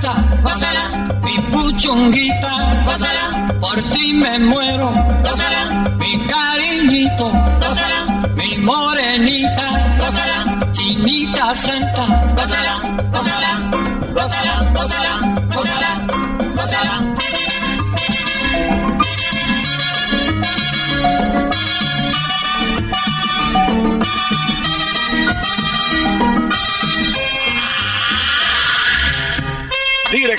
Santa, gózala, mi puchunguita, gózala, por ti me muero, gózala, mi cariñito, gózala, mi morenita, gózala, chinita santa, gózala, gózala, gózala, gózala, gózala.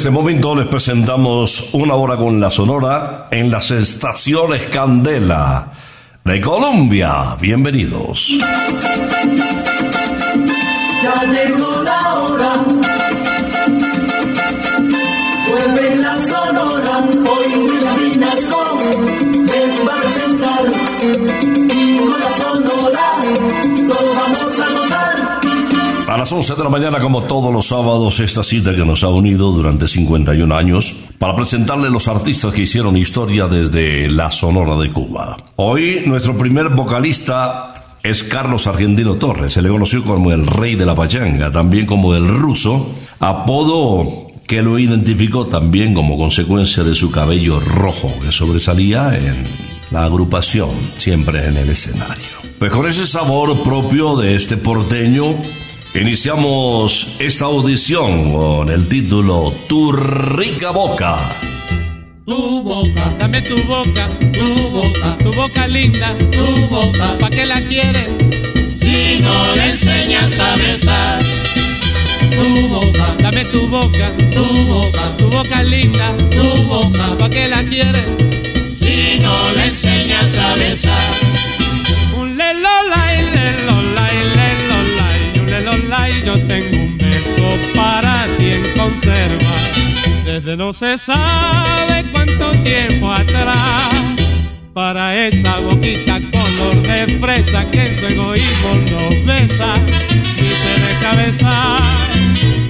este momento les presentamos una hora con la Sonora en las estaciones Candela de Colombia. Bienvenidos. Las 11 de la mañana, como todos los sábados, esta cita que nos ha unido durante 51 años para presentarle los artistas que hicieron historia desde la Sonora de Cuba. Hoy, nuestro primer vocalista es Carlos Argentino Torres. Se le conoció como el rey de la pachanga, también como el ruso, apodo que lo identificó también como consecuencia de su cabello rojo que sobresalía en la agrupación, siempre en el escenario. Pues con ese sabor propio de este porteño, iniciamos esta audición con el título Tu rica boca. Tu boca, dame tu boca, tu boca, tu boca linda, tu boca, ¿pa' qué la quieres? Si no le enseñas a besar. Tu boca, dame tu boca, tu boca, tu boca linda, tu boca, ¿pa' qué la quieres? Si no le enseñas a besar. Desde no se sabe cuánto tiempo atrás. Para esa boquita color de fresa que en su egoísmo nos besa y se deja besar.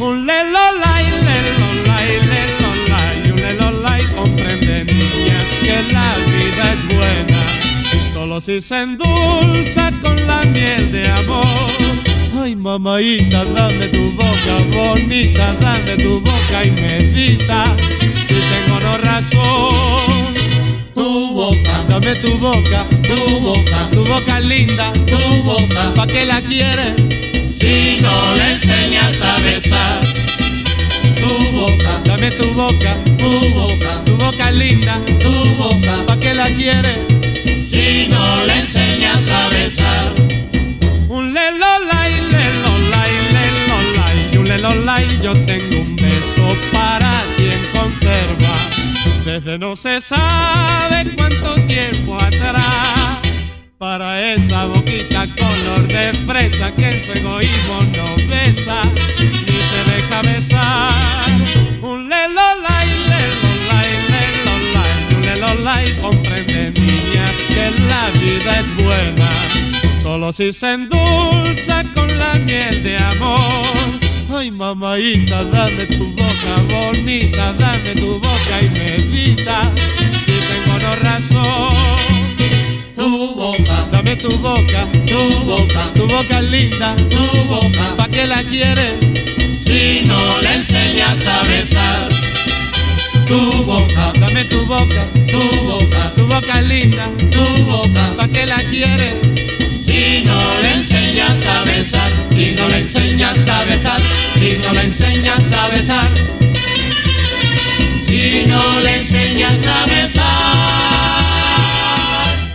Un lelolay, lelolay, lelolay, un lelolay comprende niña que la vida es buena. Solo si se endulza con la miel de amor. Ay, mamaita, dame tu boca bonita, dame tu boca y. Si tengo no razón, tu boca, dame tu boca, tu boca, tu boca linda, tu boca. ¿pa' qué la quieres? Si no le enseñas a besar, tu boca, Dame tu boca, tu boca, tu boca linda, tu boca. ¿pa' qué la quieres? Si no le enseñas a besar, lelolay, y yo tengo un beso para quien conserva. Desde no se sabe cuánto tiempo atrás. Para esa boquita color de fresa que en su egoísmo no besa ni se deja besar. Un lelolay, lelolay, lelolay, un lelolay, comprende niña que la vida es buena. Solo si se endulza con la miel de amor. Ay, mamaita, dame tu boca bonita, dame tu boca y medita. Si tengo no razón, tu boca, dame tu boca, tu boca, tu boca linda, tu boca. ¿pa' qué la quieres? Si no le enseñas a besar, tu boca, Dame tu boca, tu boca, tu boca linda, tu boca. ¿pa' qué la quieres? Si no le enseñas si no enseñas a besar, si no enseñas a besar, si no le enseñas a besar.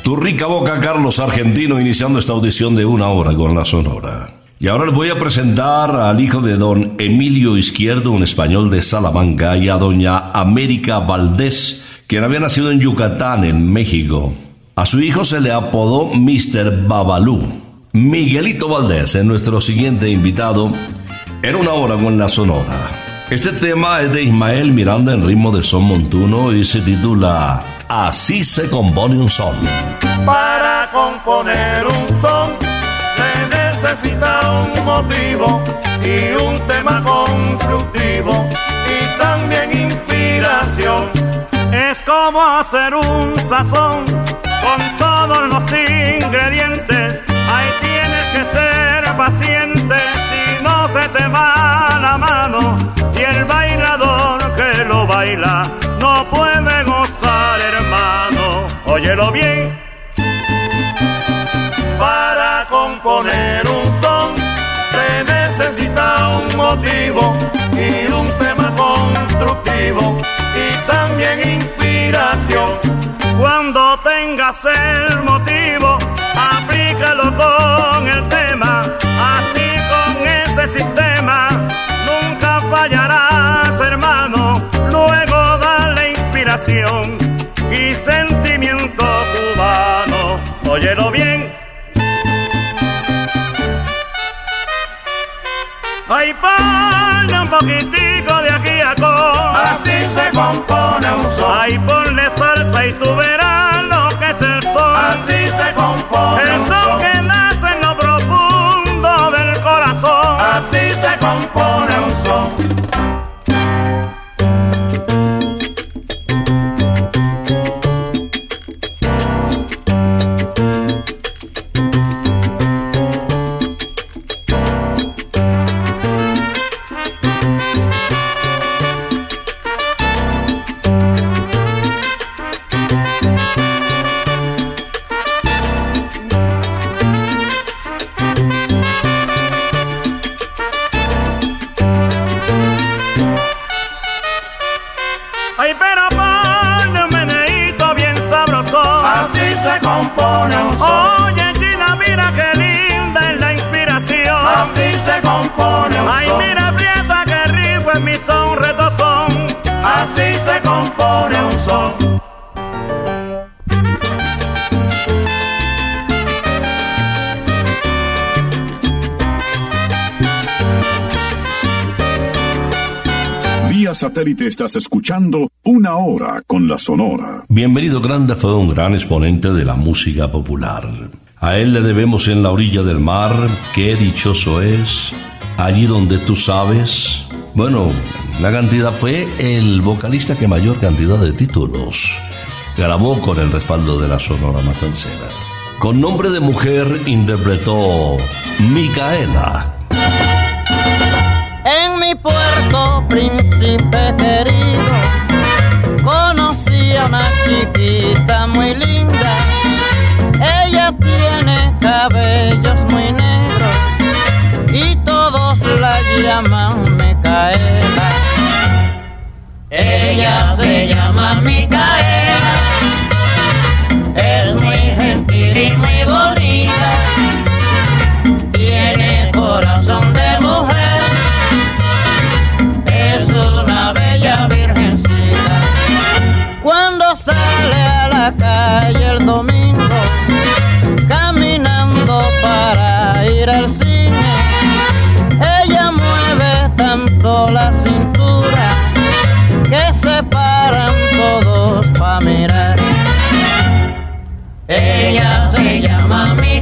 Tu rica boca, Carlos Argentino, iniciando esta audición de una hora con la Sonora. Y ahora les voy a presentar al hijo de don Emilio Izquierdo, un español de Salamanca, y a doña América Valdés, quien había nacido en Yucatán, en México. A su hijo se le apodó Mr. Babalú. Miguelito Valdés es nuestro siguiente invitado en una hora con la Sonora. Este tema es de Ismael Miranda en ritmo de son montuno y se titula Así se compone un son. Para componer un son se necesita un motivo y un tema constructivo y también inspiración. Es como hacer un sazón con todos los ingredientes. No puede gozar, hermano. Óyelo bien. Para componer un son se necesita un motivo y un tema constructivo y también inspiración. Cuando tengas el motivo, aplícalo con el tema, así con ese sistema Óyelo bien. Ay, ponle un poquitico de aquí a. Así se compone un son. Ay, ponle salsa y tú verás compone un son. Oye, China, mira qué linda es la inspiración. Así se compone un Ay, son. Ay, mira, prieta, qué rico es mi son retozón. Así se compone un son. Vía satélite estás escuchando Una Hora con la Sonora. Bienvenido Grande fue un gran exponente de la música popular. A él le debemos en la orilla del mar, qué dichoso es, allí donde tú sabes. Bueno, la cantidad fue el vocalista que mayor cantidad de títulos grabó con el respaldo de la Sonora Matancera. Con nombre de mujer interpretó Micaela. En mi puerto, príncipe querido, una chiquita muy linda. Ella tiene cabellos muy negros y todos la llaman Micaela. Ella se llama Micaela, calle el domingo, caminando para ir al cine, ella mueve tanto la cintura que se paran todos pa' mirar. Ella se llama Micaela,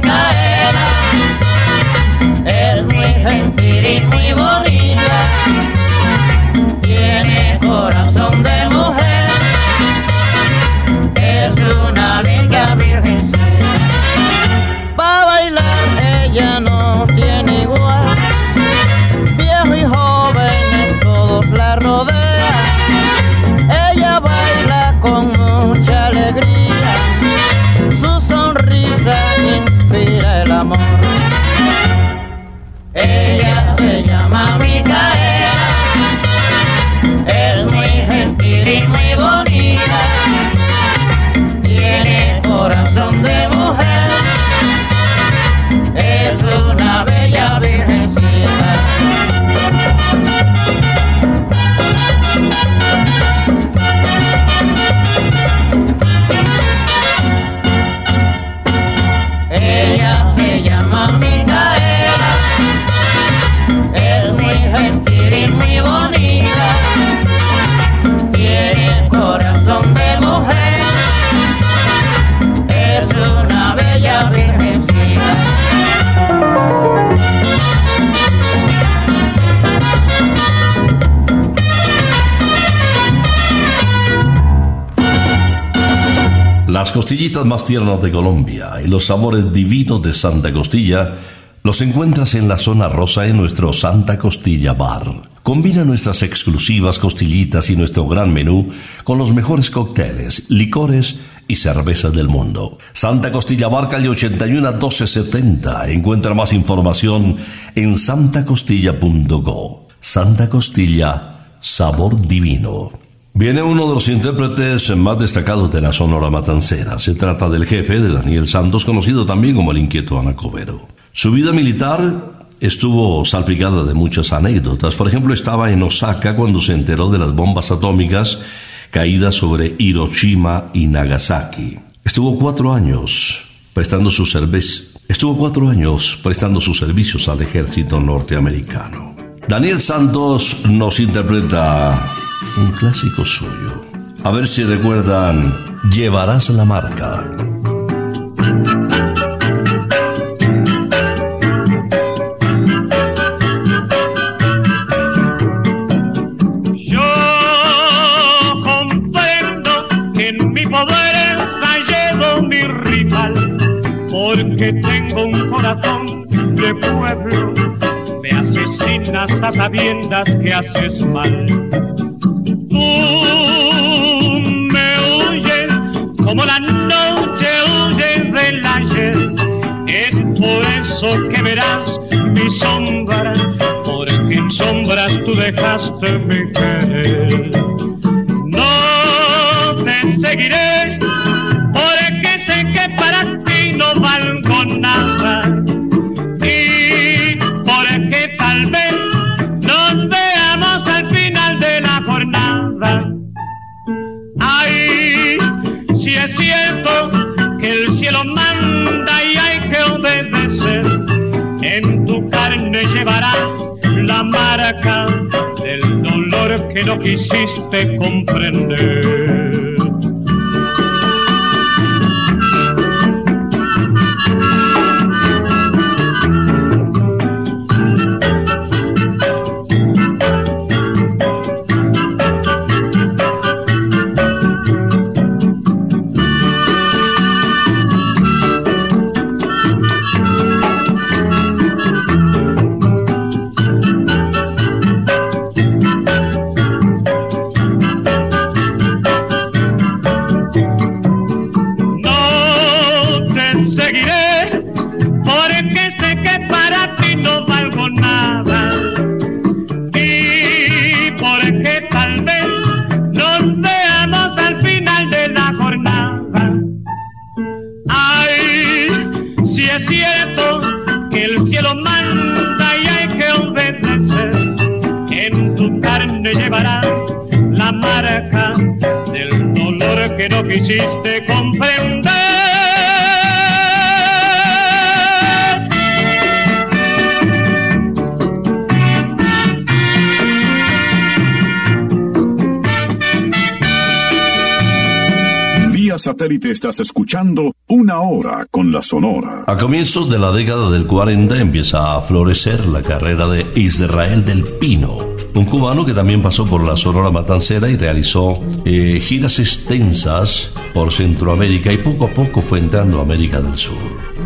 costillitas más tiernas de Colombia y los sabores divinos de Santa Costilla los encuentras en la zona rosa en nuestro Santa Costilla Bar. Combina nuestras exclusivas costillitas y nuestro gran menú con los mejores cócteles, licores y cervezas del mundo. Santa Costilla Bar, calle 81 1270. Encuentra más información en santacostilla.co. Santa Costilla, sabor divino. Viene uno de los intérpretes más destacados de la Sonora Matancera. Se trata del jefe de Daniel Santos, conocido también como el inquieto Anacobero. Su vida militar estuvo salpicada de muchas anécdotas. Por ejemplo, estaba en Osaka cuando se enteró de las bombas atómicas caídas sobre Hiroshima y Nagasaki. Estuvo cuatro años prestando. Estuvo cuatro años prestando sus servicios al ejército norteamericano. Daniel Santos nos interpreta un clásico suyo. A ver si recuerdan, llevarás la marca. Yo comprendo que en mi poder ensayado mi rival, porque tengo un corazón de pueblo, me asesinas a sabiendas que haces mal. Tú me huyes como la noche huye del ayer, es por eso que verás mi sombra, porque en sombras tú dejaste mi querer. En tu carne llevarás la marca del dolor que no quisiste comprender. Satélite estás escuchando Una Hora con la Sonora. A comienzos de la década del 40 empieza a florecer la carrera de Israel del Pino, un cubano que también pasó por la Sonora Matancera y realizó eh, giras extensas por Centroamérica y poco a poco fue entrando a América del Sur.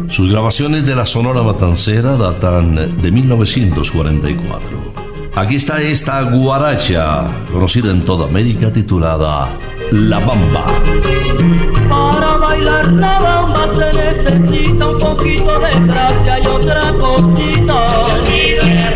Sus grabaciones de la Sonora Matancera datan de 1944. Aquí está esta guaracha, conocida en toda América, titulada La Bamba. Para bailar la bamba se necesita un poquito de gracia y otra cosita.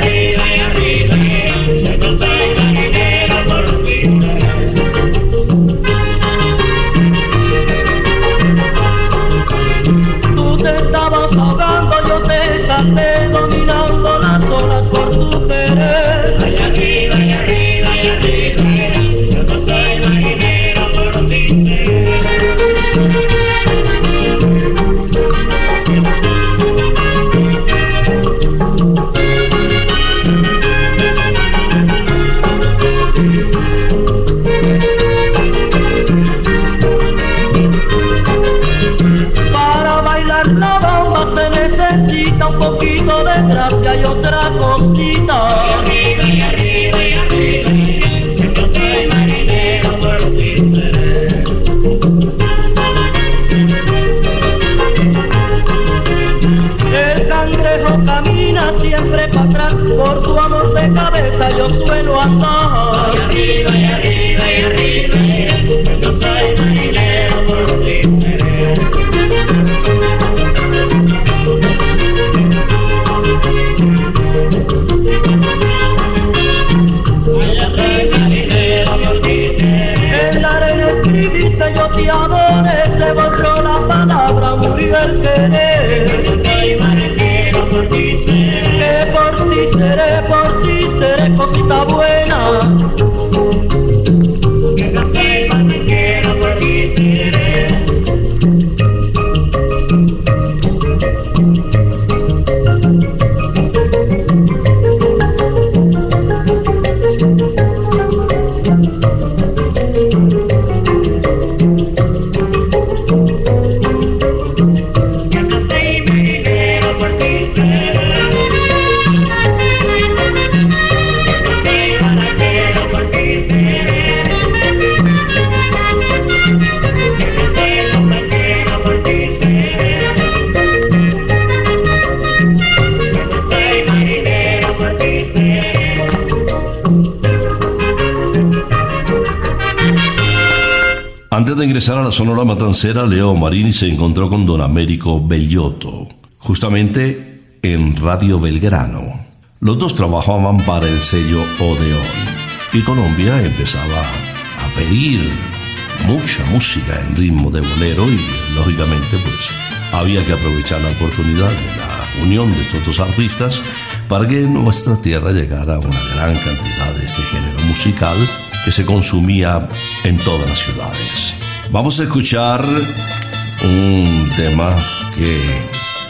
Antes de ingresar a la Sonora Matancera, Leo Marini se encontró con don Américo Bellotto, justamente en Radio Belgrano. Los dos trabajaban para el sello Odeón y Colombia empezaba a pedir mucha música en ritmo de bolero y lógicamente pues había que aprovechar la oportunidad de la unión de estos dos artistas para que en nuestra tierra llegara una gran cantidad de este género musical que se consumía en todas las ciudades. Vamos a escuchar un tema que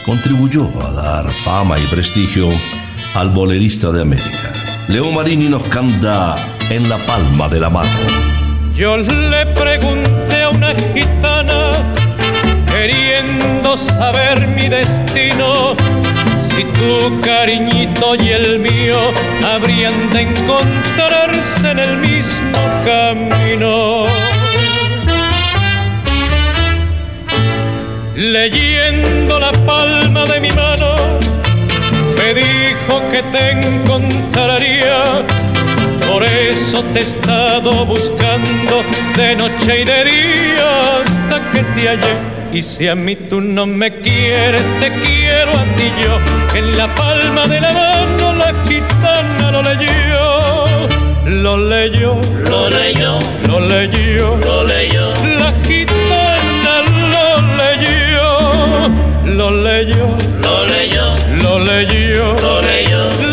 contribuyó a dar fama y prestigio al bolerista de América. Leo Marini nos canta en la palma de la mano. Yo le pregunté a una gitana, queriendo saber mi destino, si tu cariñito y el mío habrían de encontrarse en el mismo camino. Leyendo la palma de mi mano, me dijo que te encontraría. Por eso te he estado buscando de noche y de día hasta que te hallé. Y si a mí tú no me quieres, te quiero a ti yo. En la palma de la mano la gitana lo leyó. Lo leyó, lo leyó, lo leyó, lo leyó. La gitana lo leyó, lo leyó, lo leyó, lo leyó.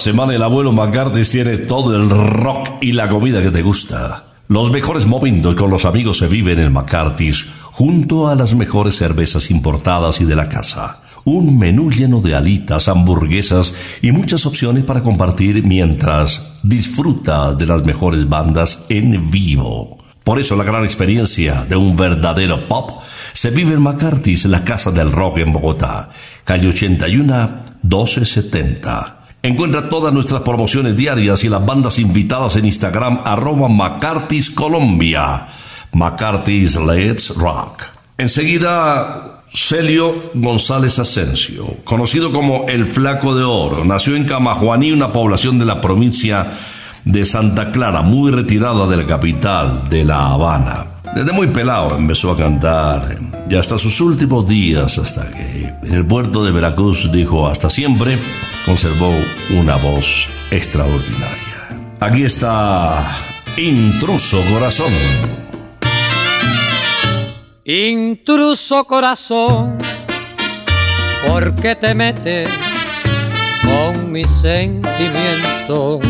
Semana el abuelo McCarthy tiene todo el rock y la comida que te gusta. Los mejores momentos con los amigos se viven en McCarthy's junto a las mejores cervezas importadas y de la casa. Un menú lleno de alitas, hamburguesas y muchas opciones para compartir mientras disfruta de las mejores bandas en vivo. Por eso la gran experiencia de un verdadero pop se vive en McCarthy's, la casa del rock en Bogotá, calle 81 1270. Encuentra todas nuestras promociones diarias y las bandas invitadas en Instagram arroba McCarthy's Colombia. Let's Rock. Enseguida, Celio González Asensio, conocido como El Flaco de Oro, nació en Camajuaní, una población de la provincia de Santa Clara, muy retirada de la capital de La Habana. Desde muy pelado empezó a cantar y hasta sus últimos días, hasta que en el puerto de Veracruz dijo hasta siempre, conservó una voz extraordinaria. Aquí está Intruso Corazón. Intruso corazón, ¿por qué te metes con mis sentimientos?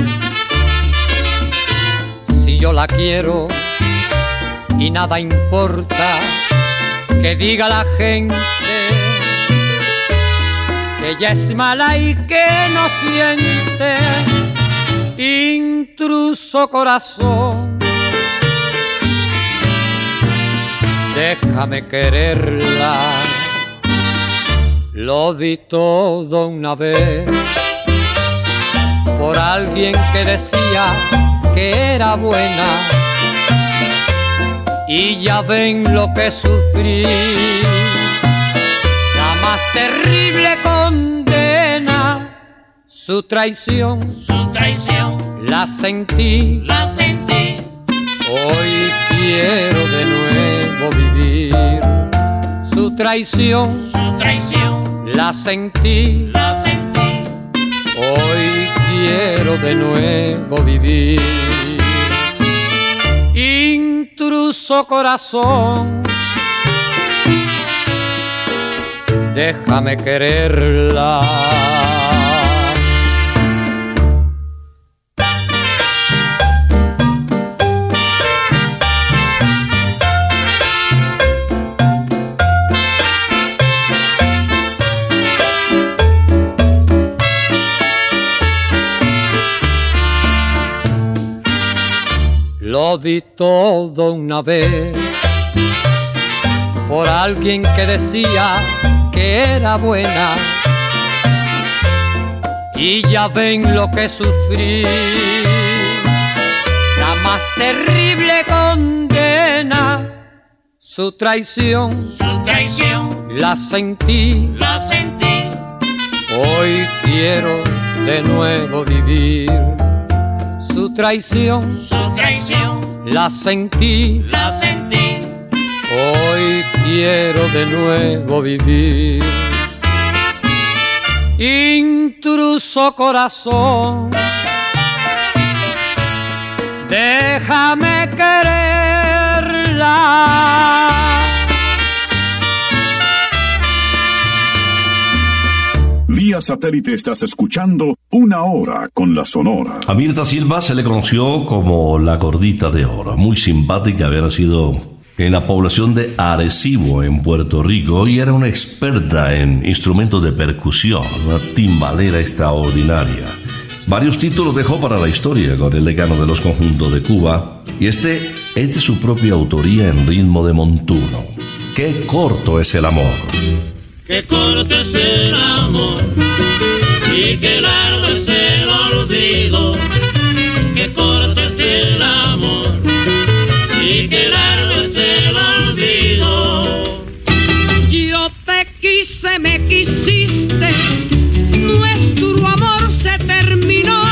Si yo la quiero y nada importa que diga la gente que ella es mala y que no siente. Intruso corazón, déjame quererla. Lo di todo una vez por alguien que decía que era buena y ya ven lo que sufrí. La más terrible condena, su traición, su traición, la sentí, la sentí. Hoy quiero de nuevo vivir su traición, su traición, la sentí, la sentí. Hoy quiero de nuevo vivir. Intruso corazón, déjame quererla. Di todo una vez. Por alguien que decía que era buena. Y ya ven lo que sufrí, la más terrible condena, su traición, su traición, la sentí, la sentí. Hoy quiero de nuevo vivir su traición, su traición, la sentí, la sentí. Hoy quiero de nuevo vivir. Intruso corazón, déjame quererla. Satélite estás escuchando una hora con la Sonora. A Mirta Silva se le conoció como la gordita de oro, muy simpática, había nacido en la población de Arecibo, en Puerto Rico, y era una experta en instrumentos de percusión, una timbalera extraordinaria. Varios títulos dejó para la historia con el decano de los conjuntos de Cuba, y este es de su propia autoría en ritmo de montuno. ¡Qué corto es el amor! ¡Qué corto es el amor! Y qué largo es el olvido. ¡Qué corto es el amor! Y qué largo es el olvido. Yo te quise, me quisiste. Nuestro amor se terminó.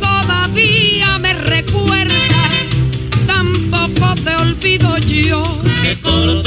Todavía me recuerdas. Tampoco te olvido yo. ¡Qué corto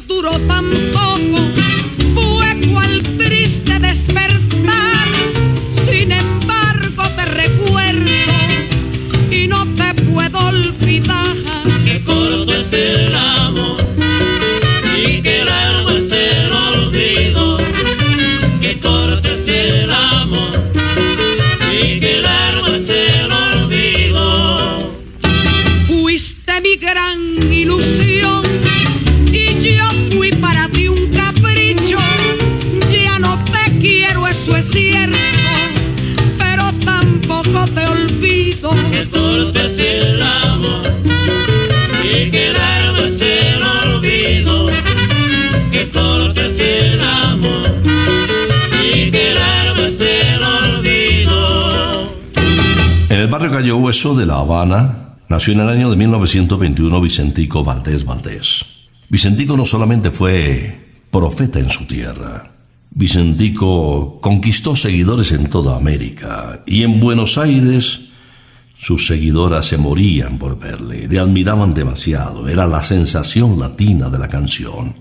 duró tan poco, fue cual triste despertar. Sin embargo te recuerdo y no te puedo olvidar. Barrio Cayo Hueso de La Habana nació en el año de 1921 Vicentico Valdés Valdés. Vicentico no solamente fue profeta en su tierra, Vicentico conquistó seguidores en toda América y en Buenos Aires sus seguidoras se morían por verle, le admiraban demasiado, era la sensación latina de la canción.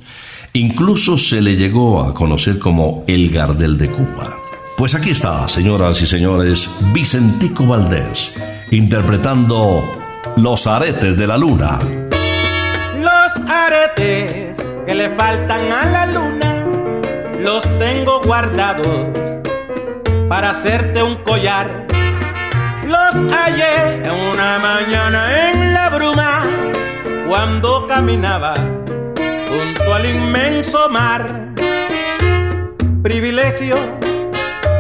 Incluso se le llegó a conocer como el Gardel de Cuba. Pues aquí está, señoras y señores, Vicentico Valdés, interpretando Los aretes de la luna. Los aretes que le faltan a la luna, los tengo guardados para hacerte un collar. Los hallé en una mañana en la bruma, cuando caminaba junto al inmenso mar. Privilegio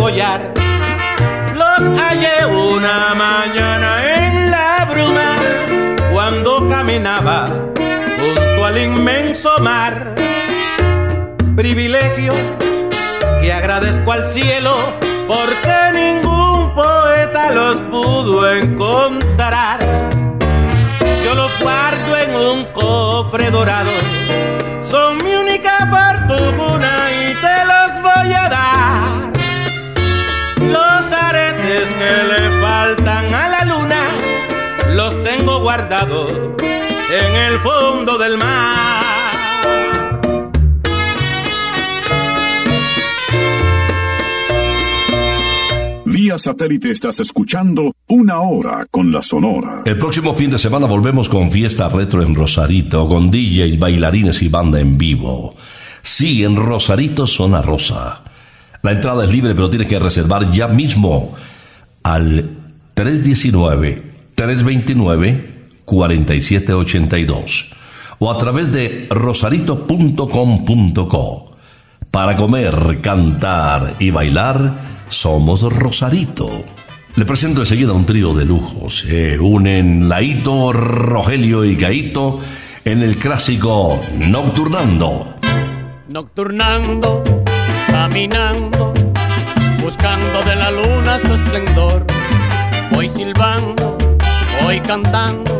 Los hallé una mañana en la bruma cuando caminaba junto al inmenso mar. Privilegio que agradezco al cielo porque ningún poeta los pudo encontrar. Yo los guardo en un cofre dorado. Guardados en el fondo del mar. Vía satélite estás escuchando Una Hora con la Sonora. El próximo fin de semana volvemos con fiesta retro en Rosarito, con DJ, bailarines y banda en vivo. Sí, en Rosarito Zona Rosa. La entrada es libre, pero tienes que reservar ya mismo al 319-329-4782 o a través de rosarito.com.co. Para comer, cantar y bailar, somos Rosarito. Le presento enseguida un trío de lujos. Se unen Laito, Rogelio y Gaito en el clásico Nocturnando. Nocturnando, caminando, buscando de la luna su esplendor. Voy silbando, voy cantando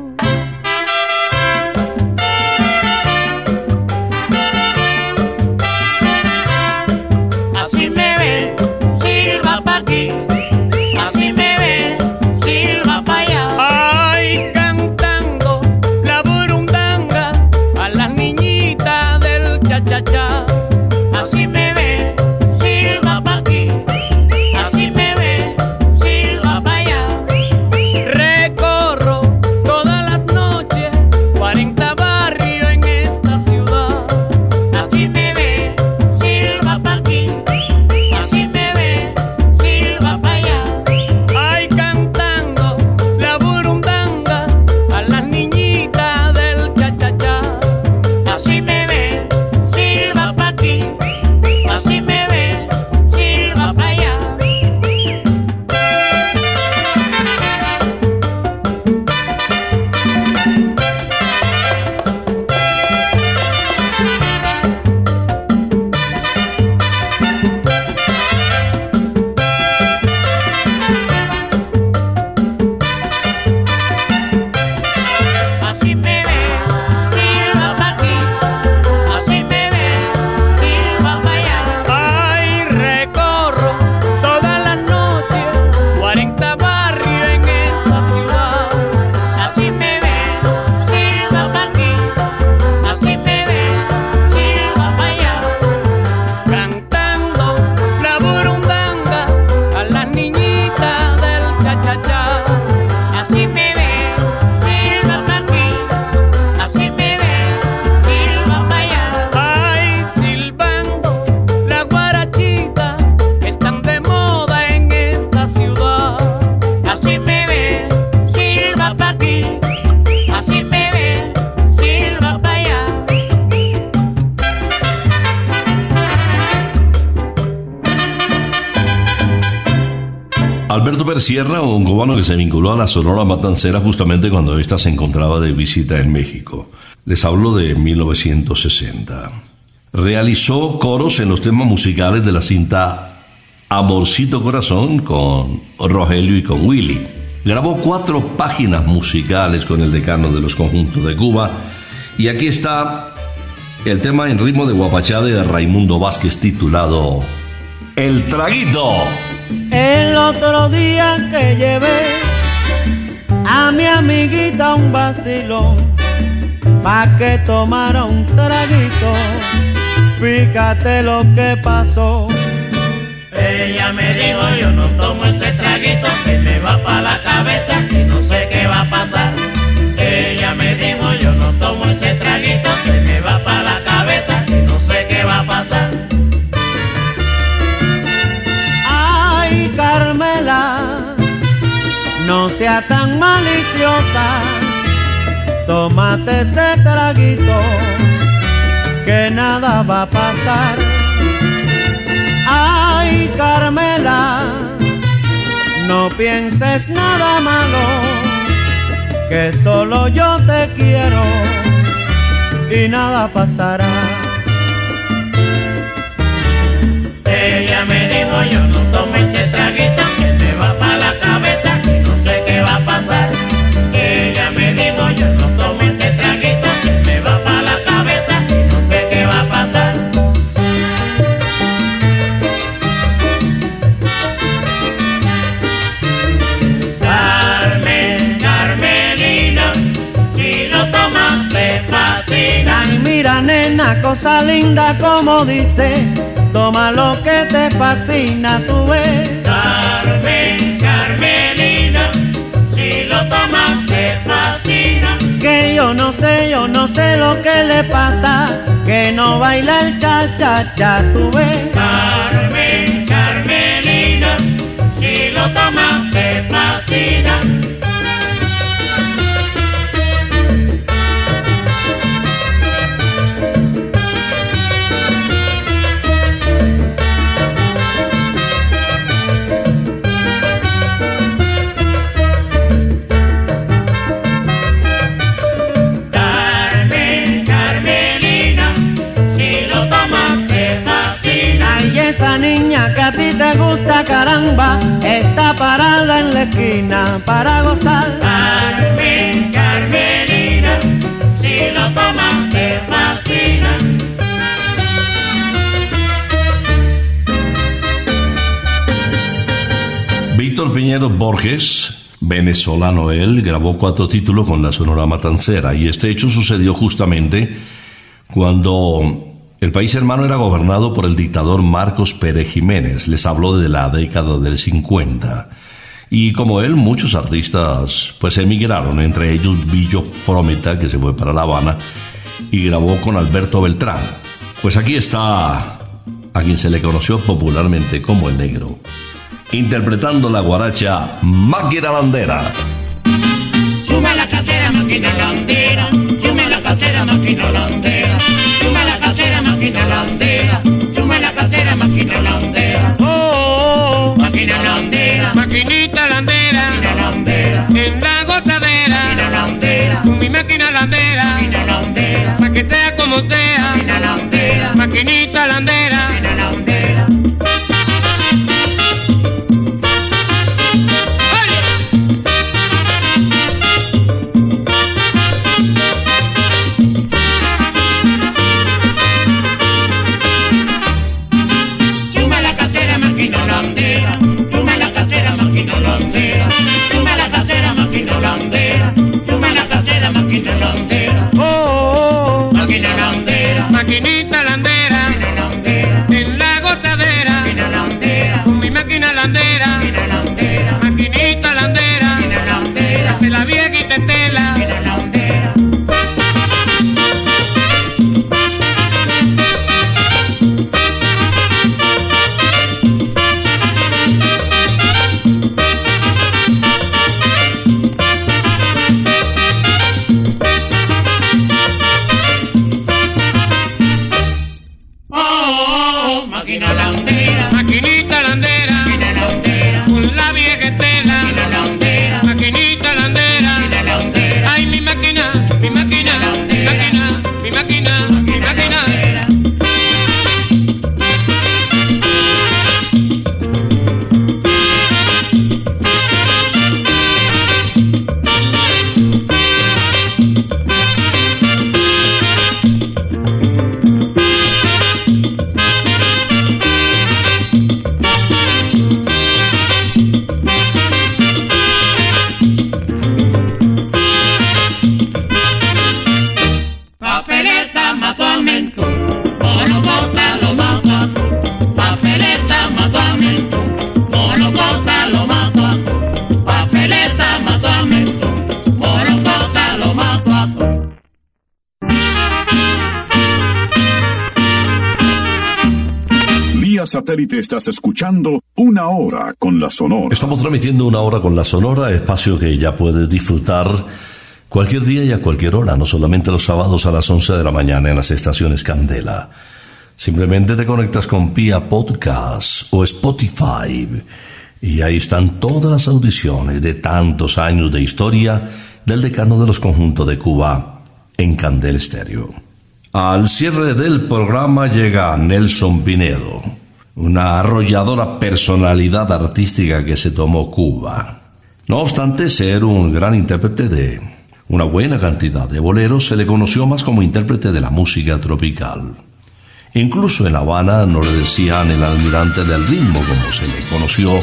Persierra, un cubano que se vinculó a la Sonora Matancera justamente cuando ésta se encontraba de visita en México. Les hablo de 1960. Realizó coros en los temas musicales de la cinta Amorcito Corazón con Rogelio y con Willy. Grabó cuatro páginas musicales con el decano de los conjuntos de Cuba y aquí está el tema en ritmo de guapachá de Raimundo Vázquez titulado El Traguito. El otro día que llevé a mi amiguita un vacilón pa' que tomara un traguito, fíjate lo que pasó. Ella me dijo yo no tomo ese traguito, se me va pa' la cabeza y no sé qué va a pasar. Ella me dijo yo no tomo ese tan maliciosa, tómate ese traguito, que nada va a pasar. Ay, Carmela, no pienses nada malo, que solo yo te quiero y nada pasará. Ella me dijo yo no tomo ese traguito, nena, cosa linda como dice, toma lo que te fascina, tú ves. Carmen, Carmelina, si lo tomas te fascina. Que yo no sé, yo no sé lo que le pasa, que no baila el cha cha cha, tú ves. Carmen, Carmelina, si lo tomas te fascina. Venezolano él, grabó cuatro títulos con la Sonora Matancera y este hecho sucedió justamente cuando el país hermano era gobernado por el dictador Marcos Pérez Jiménez. Les habló de la década del 50. Y como él, muchos artistas pues emigraron, entre ellos Billo Frometa, que se fue para La Habana, y grabó con Alberto Beltrán. Pues aquí está a quien se le conoció popularmente como el negro, interpretando la guaracha Máquina Landera. Chume la casera, máquina landera. Chume la casera, máquina landera. Chume la casera, máquina landera. Chume la casera, máquina landera. Oh, Máquina landera. maquinita landera, Máquina landera. en la gozadera, Máquina landera. con mi máquina landera, Máquina landera. pa' que sea como sea, Máquina landera. maquinita landera. Satélite estás escuchando Una Hora con la Sonora. Estamos transmitiendo Una Hora con la Sonora, espacio que ya puedes disfrutar cualquier día y a cualquier hora, no solamente los sábados a las 11 de la mañana en las estaciones Candela. Simplemente te conectas con Pia Podcast o Spotify y ahí están todas las audiciones de tantos años de historia del decano de los conjuntos de Cuba en Candel Estéreo. Al cierre del programa llega Nelson Pinedo, una arrolladora personalidad artística que se tomó Cuba. No obstante ser un gran intérprete de una buena cantidad de boleros, se le conoció más como intérprete de la música tropical. Incluso en La Habana no le decían el almirante del ritmo como se le conoció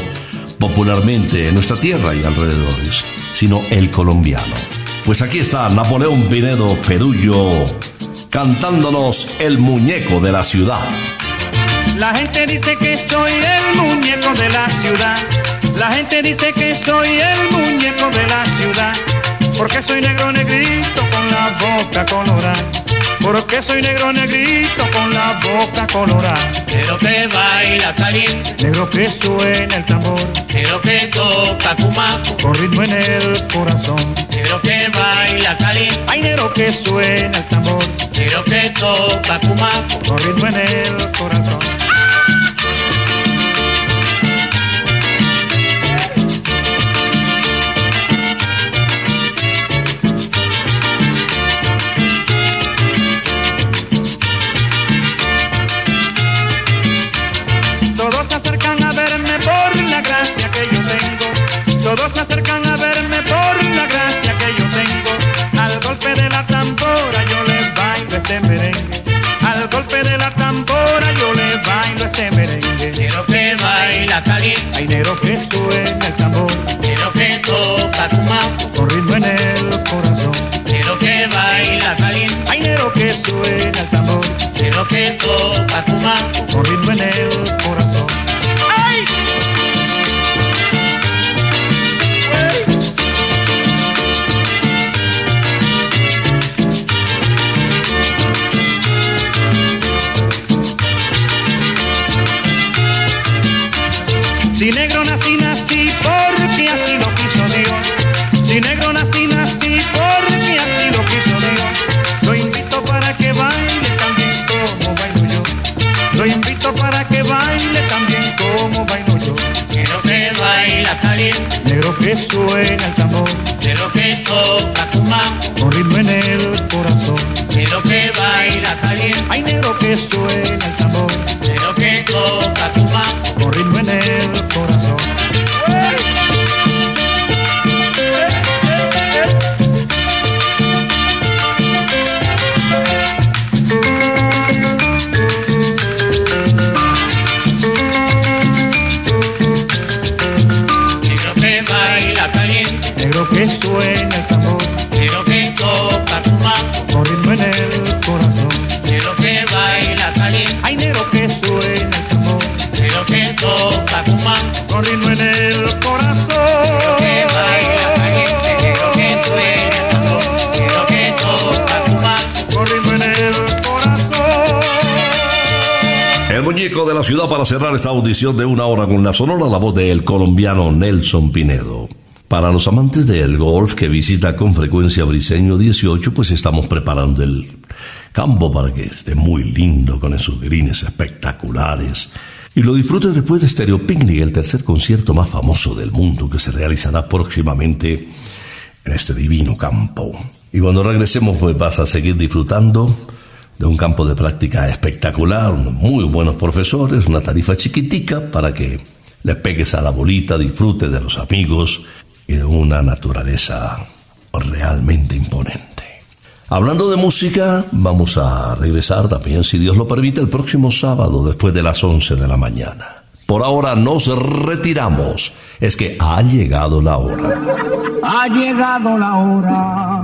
popularmente en nuestra tierra y alrededores, sino el colombiano. Pues aquí está Napoleón Pinedo Fedullo cantándonos El muñeco de la ciudad. La gente dice que soy el muñeco de la ciudad. La gente dice que soy el muñeco de la ciudad. Porque soy negro negrito con la boca colorada. Porque soy negro negrito con la boca colorada. Negro que baila caliente. Negro que suena el tambor. Negro que toca cumaco. Con ritmo en el corazón. Negro que baila caliente. Ay, negro que suena el tambor. Negro que toca cumaco. Con ritmo en el corazón. Todos se acercan a verme por la gracia que yo tengo. Al golpe de la tambora yo les bailo este merengue. Al golpe de la tambora yo les bailo este merengue. Negro que baila caliente. Hay negro que suena el tambor. Negro que toca. Con ritmo en el corazón. Negro que baila caliente. Hay negro que suena el tambor. Negro que toca. Con ritmo en el corazón. Que suena el tambor. Negro que toca cumaco. Con ritmo en el corazón. Negro que baila caliente. Hay negro que suena el tambor. La ciudad para cerrar esta audición de una hora con la sonora, la voz del colombiano Nelson Pinedo. Para los amantes del golf que visita con frecuencia Briseño 18, pues estamos preparando el campo para que esté muy lindo con esos greens espectaculares. Y lo disfrutes después de Stereo Picnic, el tercer concierto más famoso del mundo que se realizará próximamente en este divino campo. Y cuando regresemos, pues vas a seguir disfrutando de un campo de práctica espectacular, muy buenos profesores, una tarifa chiquitica para que le pegues a la bolita, disfrute de los amigos y de una naturaleza realmente imponente. Hablando de música, vamos a regresar también, si Dios lo permite, el próximo sábado después de las 11 de la mañana. Por ahora nos retiramos. Es que ha llegado la hora. Ha llegado la hora.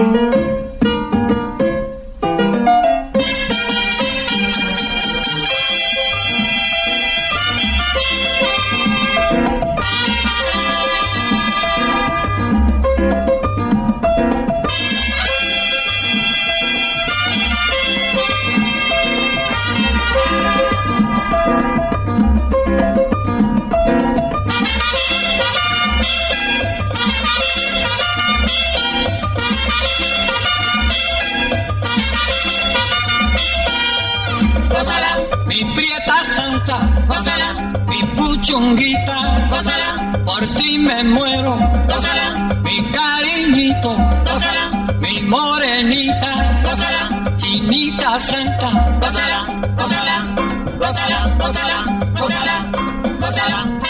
Música santa, gózala, gózala, gózala, gózala, gózala, gózala.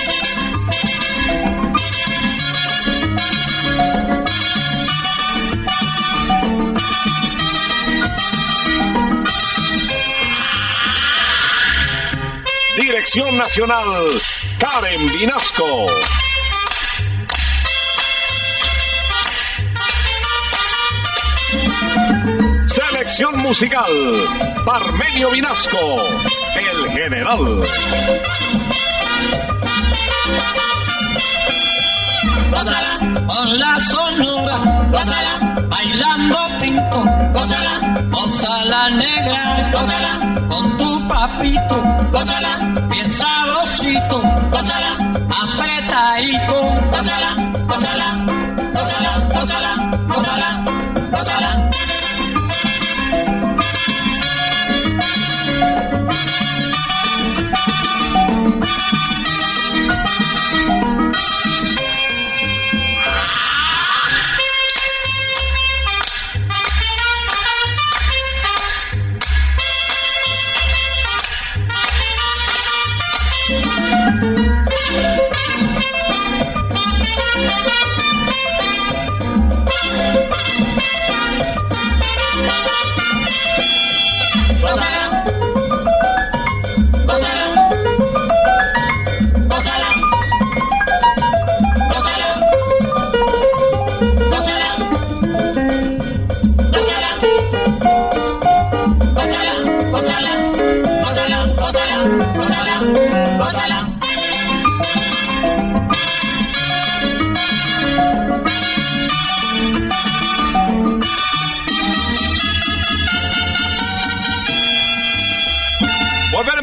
Dirección Nacional, Karen Vinasco. Selección musical, Parmenio Vinasco, el general. Gózala, con la sonora, gózala, bailando pinto, gózala, gózala negra, gózala, con tu papito, gózala, bien sabrosito, gózala, apretadito, gózala, gózala,